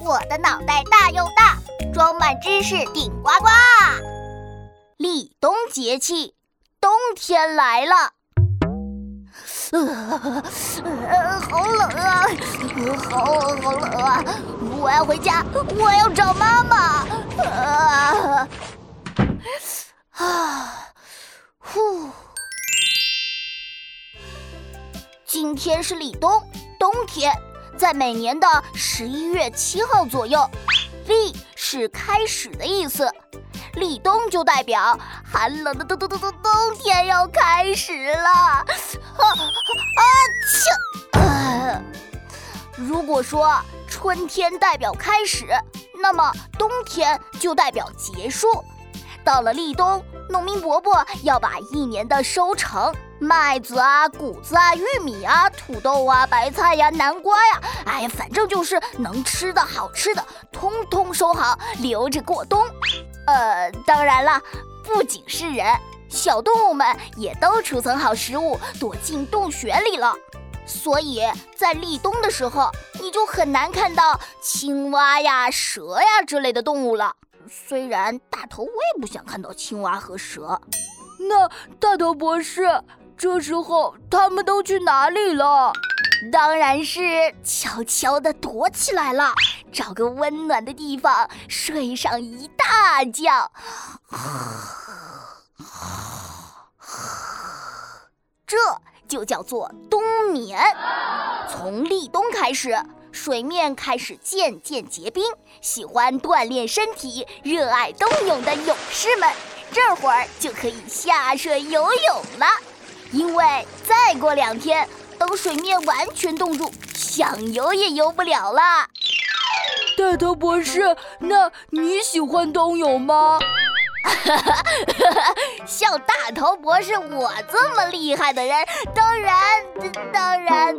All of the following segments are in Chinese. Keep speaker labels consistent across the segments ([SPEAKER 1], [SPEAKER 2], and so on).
[SPEAKER 1] 我的脑袋大又大，装满知识顶呱呱。
[SPEAKER 2] 立冬节气，冬天来了。
[SPEAKER 1] 呃，好冷啊，好好冷啊！我要回家，我要找妈妈。啊
[SPEAKER 2] 啊，呼！今天是立冬，冬天。在每年的十一月七号左右，立是开始的意思，立冬就代表寒冷的冬冬冬冬冬天要开始了。啊啊切！如果说春天代表开始，那么冬天就代表结束。到了立冬，农民伯伯要把一年的收成。麦子啊，谷子啊，玉米啊，土豆啊，白菜呀，南瓜呀，哎呀，反正就是能吃的好吃的，通通收好，留着过冬。呃，当然了，不仅是人，小动物们也都储存好食物，躲进洞穴里了。所以在立冬的时候，你就很难看到青蛙呀、蛇呀之类的动物了。虽然大头我也不想看到青蛙和蛇。
[SPEAKER 3] 那大头博士。这时候他们都去哪里了？
[SPEAKER 2] 当然是悄悄地躲起来了，找个温暖的地方睡上一大觉。这就叫做冬眠。从立冬开始，水面开始渐渐结冰。喜欢锻炼身体、热爱冬泳的勇士们，这会儿就可以下水游泳了。因为再过两天，等水面完全冻住，想游也游不了了。
[SPEAKER 3] 大头博士，那你喜欢冬泳吗？
[SPEAKER 2] 像大头博士我这么厉害的人，当然，当然，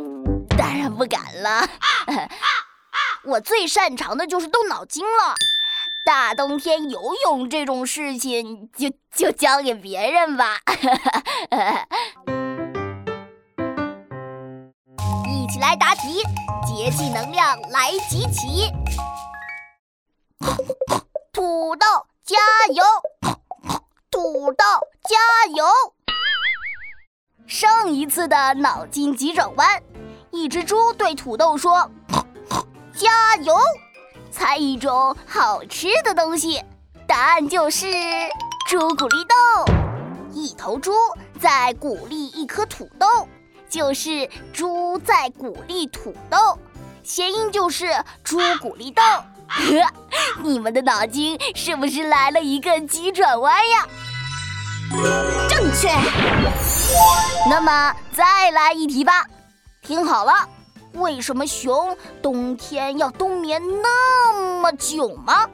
[SPEAKER 2] 当然不敢了。我最擅长的就是动脑筋了。冬天游泳这种事情，就就交给别人吧。一起来答题，节气能量来集齐。土豆加油，土豆加油。上一次的脑筋急转弯，一只猪对土豆说：“加油。”猜一种好吃的东西，答案就是朱古力豆。一头猪在鼓励一颗土豆，就是猪在鼓励土豆，谐音就是朱古力豆。你们的脑筋是不是来了一个急转弯呀？正确。那么再来一题吧，听好了。为什么熊冬天要冬眠那么久吗？